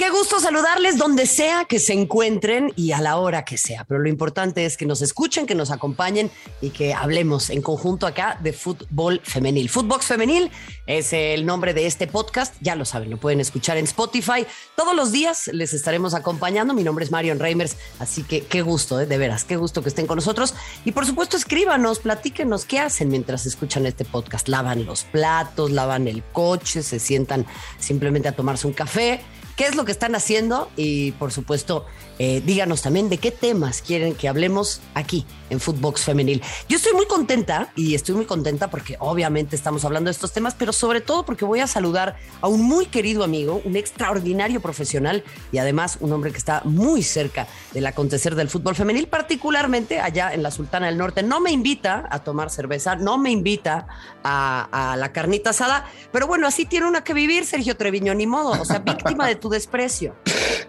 Qué gusto saludarles donde sea que se encuentren y a la hora que sea. Pero lo importante es que nos escuchen, que nos acompañen y que hablemos en conjunto acá de fútbol femenil. Footbox Femenil es el nombre de este podcast. Ya lo saben, lo pueden escuchar en Spotify. Todos los días les estaremos acompañando. Mi nombre es Marion Reimers, así que qué gusto, ¿eh? de veras, qué gusto que estén con nosotros. Y por supuesto, escríbanos, platíquenos qué hacen mientras escuchan este podcast. Lavan los platos, lavan el coche, se sientan simplemente a tomarse un café qué es lo que están haciendo y por supuesto eh, díganos también de qué temas quieren que hablemos aquí en Footbox Femenil. Yo estoy muy contenta y estoy muy contenta porque obviamente estamos hablando de estos temas, pero sobre todo porque voy a saludar a un muy querido amigo, un extraordinario profesional y además un hombre que está muy cerca del acontecer del fútbol femenil, particularmente allá en la Sultana del Norte. No me invita a tomar cerveza, no me invita a, a la carnita asada, pero bueno, así tiene una que vivir, Sergio Treviño, ni modo, o sea, víctima de tu desprecio.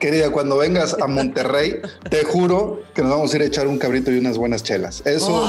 Querida, cuando vengas a Monterrey, te juro que nos vamos a ir a echar un cabrito y unas buenas chelas. Eso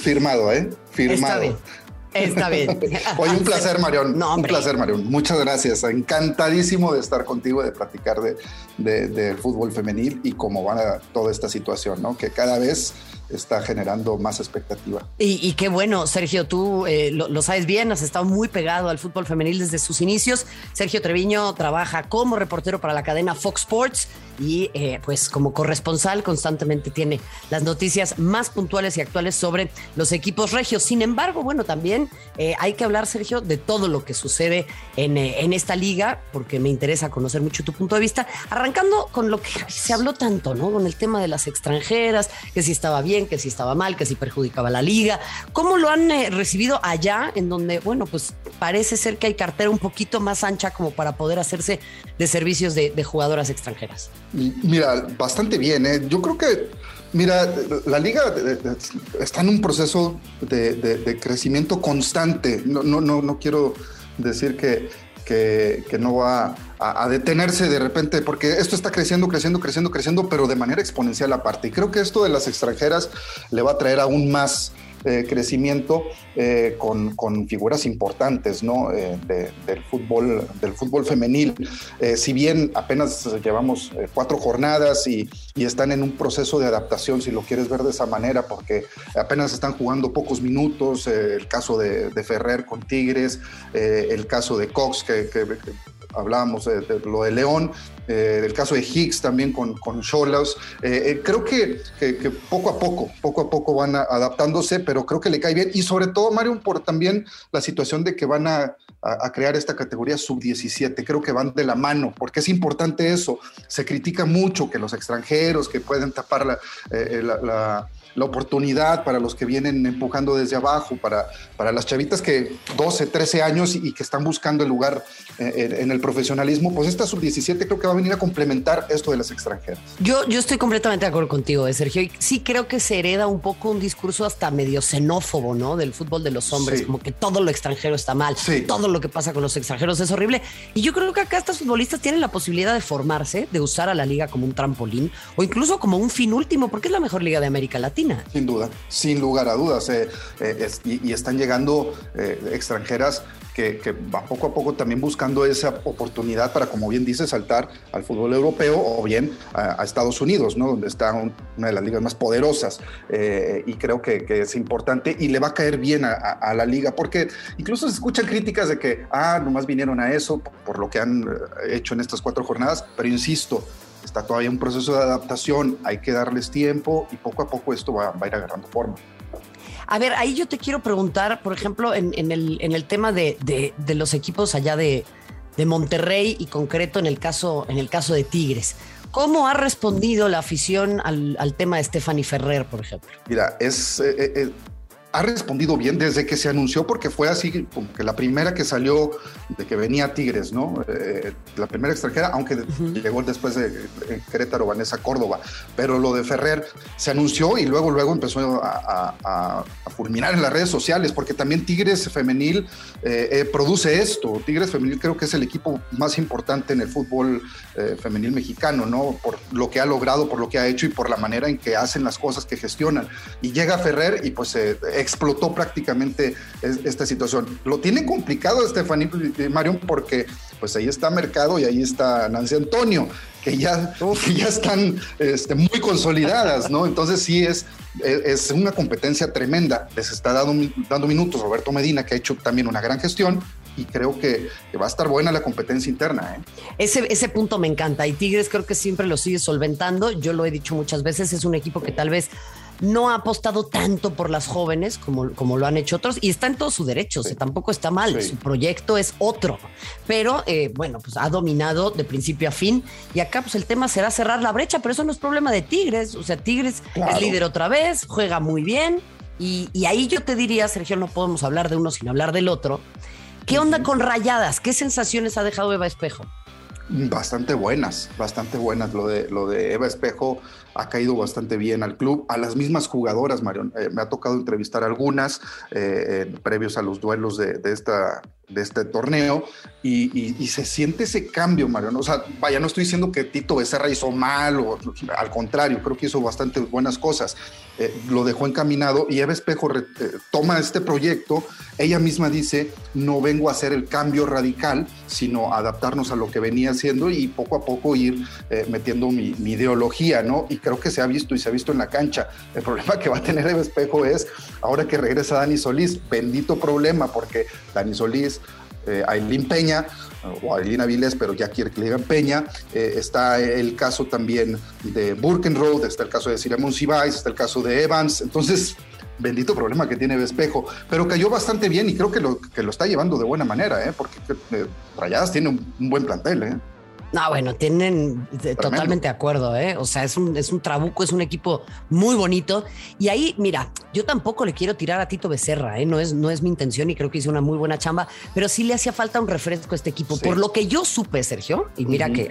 firmado, ¿eh? Firmado. Está bien. Está bien. Oye, un placer, Marión. un placer, Marión. Muchas gracias. Encantadísimo de estar contigo, de platicar de, de, fútbol femenil y cómo va toda esta situación, ¿no? Que cada vez está generando más expectativa. Y, qué bueno, Sergio, tú eh, lo, sabes bien, has estado muy pegado al fútbol femenil desde sus inicios. Sergio Treviño trabaja como reportero para la cadena Fox Sports y eh, pues como corresponsal constantemente tiene las noticias más puntuales y actuales sobre los equipos regios. Sin embargo, bueno, también eh, hay que hablar, Sergio, de todo lo que sucede en, en esta liga, porque me interesa conocer mucho tu punto de vista, arrancando con lo que se habló tanto, ¿no? Con el tema de las extranjeras, que si estaba bien que si estaba mal, que si perjudicaba la liga. ¿Cómo lo han eh, recibido allá, en donde, bueno, pues parece ser que hay cartera un poquito más ancha como para poder hacerse de servicios de, jugadoras extranjeras? Mira, bastante bien. ¿eh? Yo creo que Mira, la liga eh, está en un proceso de, crecimiento constante. No, no, no quiero decir que, que, no va a, detenerse de repente, porque esto está creciendo, creciendo, creciendo, creciendo, pero de manera exponencial aparte. Y creo que esto de las extranjeras le va a traer aún más eh, crecimiento eh, con, figuras importantes ¿no? Eh, del, fútbol, del fútbol femenil. si bien apenas llevamos cuatro jornadas y, están en un proceso de adaptación, si lo quieres ver de esa manera, porque apenas están jugando pocos minutos, el caso de, Ferrer con Tigres, el caso de Cox, que hablábamos de, lo de León, eh, del caso de Higgs también con, con. Eh, eh, creo que, poco a poco, poco a poco van adaptándose, pero creo que le cae bien. Y sobre todo, Mario, por también la situación de que van a, crear esta categoría sub-17. Creo que van de la mano, porque es importante eso. Se critica mucho que los extranjeros que pueden tapar la oportunidad para los que vienen empujando desde abajo, para, para las chavitas que 12, 13 años y, que están buscando el lugar eh, en, el profesionalismo, pues esta sub-17 creo que va a venir a complementar esto de las extranjeras. Yo, yo estoy completamente de acuerdo contigo, eh, Sergio. Y sí creo que se hereda un poco un discurso hasta medio xenófobo, ¿no? Del fútbol de los hombres, como que todo lo extranjero está mal, todo lo que pasa con los extranjeros es horrible. Y yo creo que acá estos futbolistas tienen la posibilidad de formarse, de usar a la liga como un trampolín o incluso como un fin último, porque es la mejor liga de América Latina. Sin duda, sin lugar a dudas. Eh, eh, y, están llegando eh, extranjeras que, que, van poco a poco también buscando esa oportunidad para, como bien dice, saltar al fútbol europeo o bien a, Estados Unidos, ¿no? donde está una de las ligas más poderosas. y creo que, es importante y le va a caer bien a, la liga, porque incluso se escuchan críticas de que, ah, nomás vinieron a eso por lo que han hecho en estas cuatro jornadas, pero insisto, está todavía un proceso de adaptación, hay que darles tiempo y poco a poco esto va, a ir agarrando forma. A ver, ahí yo te quiero preguntar, por ejemplo, en, el, tema de, los equipos allá de, Monterrey y concreto en el caso, en el caso de Tigres. ¿Cómo ha respondido la afición al, tema de Stephanie Ferrer, por ejemplo? Mira, es, eh, eh, eh, ha respondido bien desde que se anunció, porque fue así como que la primera que salió de que venía Tigres, ¿no? Eh, la primera extranjera, aunque llegó después de, Querétaro, Vanessa Córdoba, pero lo de Ferrer se anunció y luego, luego empezó a, fulminar en las redes sociales, porque también Tigres Femenil eh, eh, produce esto. Tigres Femenil creo que es el equipo más importante en el fútbol femenil mexicano, ¿no? Por lo que ha logrado, por lo que ha hecho y por la manera en que hacen las cosas que gestionan. Y llega Ferrer y pues se explotó prácticamente esta situación. Lo tiene complicado Estefaní Marion porque pues ahí está Mercado y ahí está Nancy Antonio, que ya, ya están este, muy consolidadas, ¿no? Entonces sí es, es una competencia tremenda. Les está dando, dando minutos Roberto Medina, que ha hecho también una gran gestión, y creo que, va a estar buena la competencia interna. ¿eh? Ese, ese punto me encanta y Tigres creo que siempre lo sigue solventando. Yo lo he dicho muchas veces, es un equipo que tal vez no ha apostado tanto por las jóvenes como, como lo han hecho otros y está en todo su derecho, tampoco está mal, su proyecto es otro, pero eh, bueno, pues ha dominado de principio a fin y acá pues el tema será cerrar la brecha, pero eso no es problema de Tigres, o sea, Tigres es líder otra vez, juega muy bien y, y ahí yo te diría, Sergio, no podemos hablar de uno sin hablar del otro. ¿Qué onda con rayadas? ¿Qué sensaciones ha dejado Eva Espejo? Bastante buenas, bastante buenas. Lo de, lo de Eva Espejo ha caído bastante bien al club, a las mismas jugadoras, Marion. Eh, me ha tocado entrevistar algunas eh, previos a los duelos de, esta, de este torneo y, se siente ese cambio, Marion. O sea, vaya, no estoy diciendo que Tito Becerra hizo mal o al contrario, creo que hizo bastante buenas cosas. Eh, lo dejó encaminado y Eva Espejo toma este proyecto. Ella misma dice, no vengo a hacer el cambio radical, sino adaptarnos a lo que venía haciendo y poco a poco ir metiendo mi, mi ideología, ¿no? Y creo que se ha visto y se ha visto en la cancha. El problema que va a tener el espejo es ahora que regresa Dani Solís, bendito problema, porque Dani Solís, eh, Aileen Peña, o Aileen Avilés, pero ya quiere que le digan Peña. Eh, está el caso también de Burkenroad, está el caso de Siramón Sibais, está el caso de Evans. Entonces, bendito problema que tiene Espejo, pero cayó bastante bien y creo que lo, que lo está llevando de buena manera, ¿eh? porque eh, Rayadas tiene un, un buen plantel. ¿eh? No, bueno, tienen totalmente de acuerdo, ¿eh? O sea, es un, es un trabuco, es un equipo muy bonito. Y ahí, mira, yo tampoco le quiero tirar a Tito Becerra, ¿eh? No es, no es mi intención y creo que hizo una muy buena chamba, pero sí le hacía falta un refresco a este equipo. Por lo que yo supe, Sergio, y mira que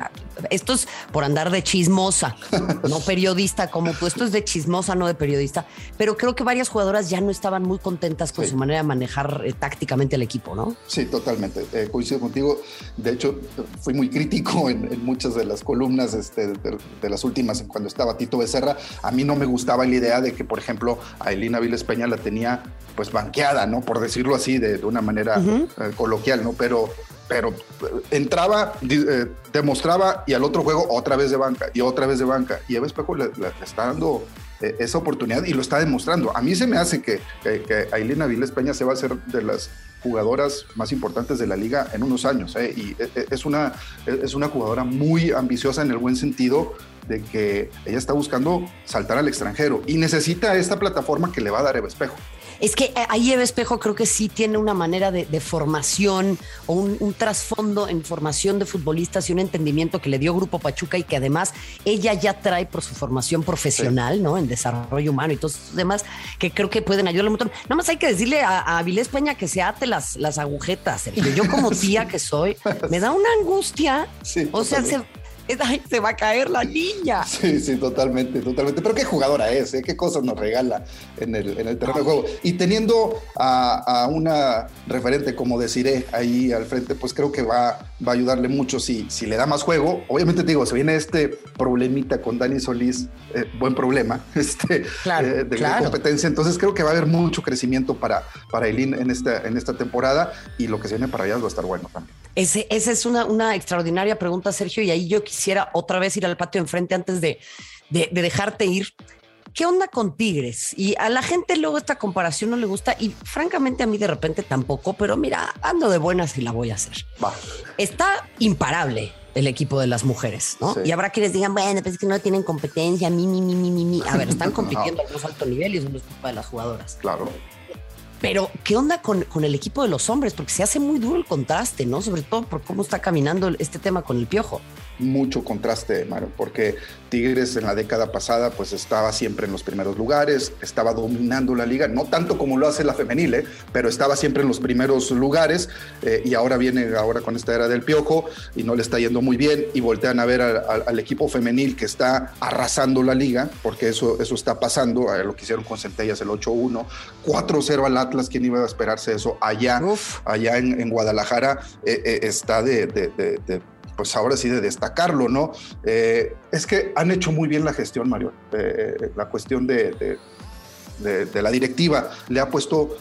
esto es por andar de chismosa, no periodista como tú, esto es de chismosa, no de periodista, pero creo que varias jugadoras ya no estaban muy contentas con su manera de manejar eh, tácticamente el equipo, ¿no? Sí, totalmente. Eh, coincido contigo. De hecho, fui muy crítico en, muchas de las columnas este, de, las últimas, cuando estaba Tito Becerra, a mí no me gustaba la idea de que, por ejemplo, a Elina Viles Peña la tenía pues banqueada, ¿no? Por decirlo así, de, una manera eh, coloquial, ¿no? Pero, pero eh, entraba, eh, demostraba y al otro juego otra vez de banca y otra vez de banca. Y Eva Espejo le, está dando esa oportunidad y lo está demostrando. A mí se me hace que, que, que Ailina Viles Peña se va a hacer de las jugadoras más importantes de la liga en unos años. ¿eh? Y e, e, es una, es una jugadora muy ambiciosa en el buen sentido de que ella está buscando saltar al extranjero y necesita esta plataforma que le va a dar Eva Espejo. Es que eh, ahí Eva Espejo creo que sí tiene una manera de, formación o un, trasfondo en formación de futbolistas y un entendimiento que le dio Grupo Pachuca y que además ella ya trae por su formación profesional, ¿no? En desarrollo humano y todos demás, que creo que pueden ayudarle un montón. Nada más hay que decirle a, Avilés Peña que se ate las, las agujetas. Yo como tía que soy, me da una angustia. o sea, se, se va a caer la niña. Sí, sí, totalmente, totalmente. Pero qué jugadora es, ¿eh? qué cosas nos regala en el, en el terreno de juego. Y teniendo a, una referente como deciré ahí al frente, pues creo que va, va a ayudarle mucho si, si le da más juego. Obviamente te digo, se viene este problemita con Dani Solís, eh, buen problema, este, eh, de competencia. Entonces creo que va a haber mucho crecimiento para, para Eileen en esta, en esta temporada y lo que se viene para allá va a estar bueno también. Ese, esa es una, una extraordinaria pregunta, Sergio, y ahí yo quisiera otra vez ir al patio enfrente antes de, de, dejarte ir. ¿Qué onda con Tigres? Y a la gente luego esta comparación no le gusta y francamente a mí de repente tampoco, pero mira, ando de buenas y la voy a hacer. Está imparable el equipo de las mujeres, ¿no? Y habrá quienes digan, bueno, pues es que no tienen competencia, mi, mi, mi, mi, mi. A ver, están compitiendo al más alto nivel y eso no es culpa de las jugadoras. Claro. Pero, ¿qué onda con, con, el equipo de los hombres? Porque se hace muy duro el contraste, ¿no? Sobre todo por cómo está caminando este tema con el piojo. Mucho contraste, Mario, porque Tigres en la década pasada pues estaba siempre en los primeros lugares, estaba dominando la liga, no tanto como lo hace la femenil, ¿eh? pero estaba siempre en los primeros lugares eh, y ahora viene ahora con esta era del piojo y no le está yendo muy bien y voltean a ver al equipo femenil que está arrasando la liga, porque eso, eso está pasando, lo que hicieron con Centellas el 8-1, 4-0 al Atlas, ¿quién iba a esperarse eso? Allá, allá en, Guadalajara eh, está de pues ahora sí de destacarlo, ¿no? Eh, es que han hecho muy bien la gestión, Mario. Eh, la cuestión de, de, la directiva le ha puesto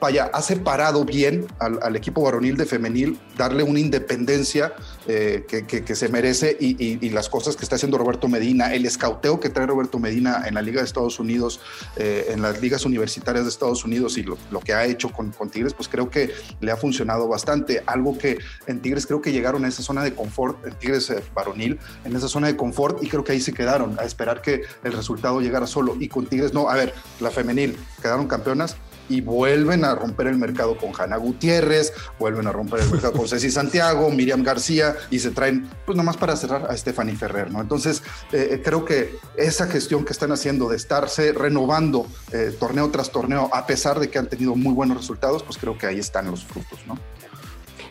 vaya, ha separado bien al, equipo varonil de femenil, darle una independencia eh, que, se merece y, las cosas que está haciendo Roberto Medina, el escauteo que trae Roberto Medina en la Liga de Estados Unidos, eh, en las ligas universitarias de Estados Unidos y lo, que ha hecho con, Tigres, pues creo que le ha funcionado bastante. Algo que en Tigres creo que llegaron a esa zona de confort, en Tigres eh, varonil, en esa zona de confort y creo que ahí se quedaron a esperar que el resultado llegara solo. Y con Tigres, no, a ver, la femenil, quedaron campeonas, y vuelven a romper el mercado con Hanna Gutiérrez, vuelven a romper el mercado con Ceci Santiago, Miriam García y se traen, pues nomás para cerrar a Stephanie Ferrer, ¿no? Entonces, eh, eh, creo que esa gestión que están haciendo de estarse renovando eh, torneo tras torneo, a pesar de que han tenido muy buenos resultados, pues creo que ahí están los frutos, ¿no?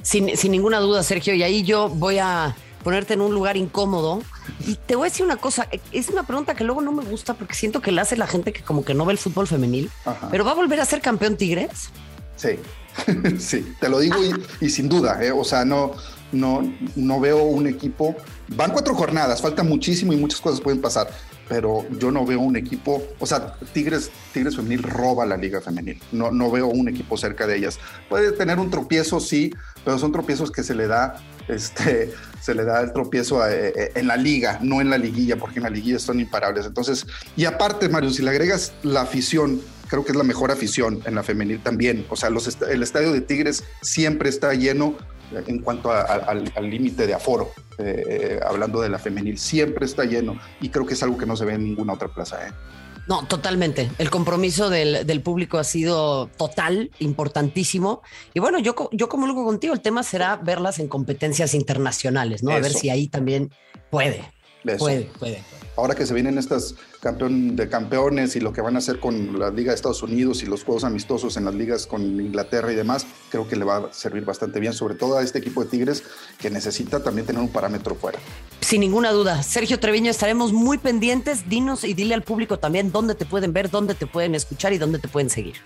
Sin, sin ninguna duda, Sergio, y ahí yo voy a ponerte en un lugar incómodo. Y te voy a decir una cosa, es una pregunta que luego no me gusta porque siento que la hace la gente que como que no ve el fútbol femenil, pero ¿va a volver a ser campeón Tigres? Sí, sí, te lo digo y, sin duda, ¿eh? o sea, no, no, no veo un equipo, van cuatro jornadas, falta muchísimo y muchas cosas pueden pasar, pero yo no veo un equipo, o sea, Tigres, Tigres femenil roba la liga femenil, no, no veo un equipo cerca de ellas. Puede tener un tropiezo, sí, pero son tropiezos que se le da este, se le da el tropiezo eh, eh, en la liga, no en la liguilla, porque en la liguilla son imparables. Entonces, y aparte, Mario, si le agregas la afición, creo que es la mejor afición en la femenil también. O sea, los el estadio de Tigres siempre está lleno en cuanto al límite de aforo, eh, hablando de la femenil, siempre está lleno y creo que es algo que no se ve en ninguna otra plaza. No, totalmente. El compromiso del, público ha sido total, importantísimo. Y bueno, yo, yo comulgo contigo, el tema será verlas en competencias internacionales, ¿no? A ver si ahí también puede. Puede, puede. Ahora que se vienen estas campeón de campeones y lo que van a hacer con la Liga de Estados Unidos y los juegos amistosos en las ligas con Inglaterra y demás, creo que le va a servir bastante bien, sobre todo a este equipo de Tigres que necesita también tener un parámetro fuera. Sin ninguna duda. Sergio Treviño, estaremos muy pendientes. Dinos y dile al público también dónde te pueden ver, dónde te pueden escuchar y dónde te pueden seguir.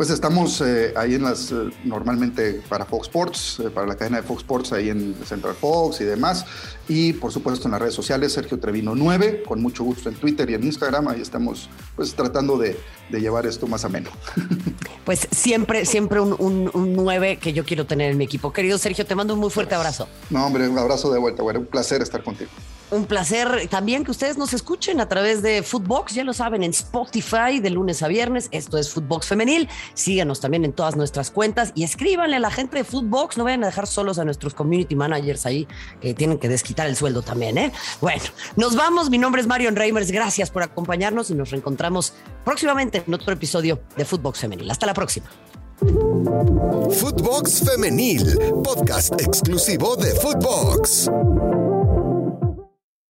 Pues estamos eh, ahí en las, eh, normalmente para Fox Sports, eh, para la cadena de Fox Sports, ahí en Central Fox y demás. Y por supuesto en las redes sociales, Sergio Trevino 9, con mucho gusto en Twitter y en Instagram. Ahí estamos pues tratando de, llevar esto más ameno. Pues siempre, siempre un, un, 9 que yo quiero tener en mi equipo. Querido Sergio, te mando un muy fuerte abrazo. No, hombre, un abrazo de vuelta. Bueno, un placer estar contigo. Un placer también que ustedes nos escuchen a través de Footbox, ya lo saben, en Spotify de lunes a viernes. Esto es Footbox Femenil. Síganos también en todas nuestras cuentas y escríbanle a la gente de Footbox. No vayan a dejar solos a nuestros community managers ahí que tienen que desquitar el sueldo también. ¿eh? Bueno, nos vamos. Mi nombre es Marion Reimers. Gracias por acompañarnos y nos reencontramos próximamente en otro episodio de Footbox Femenil. Hasta la próxima. Footbox Femenil, podcast exclusivo de Footbox.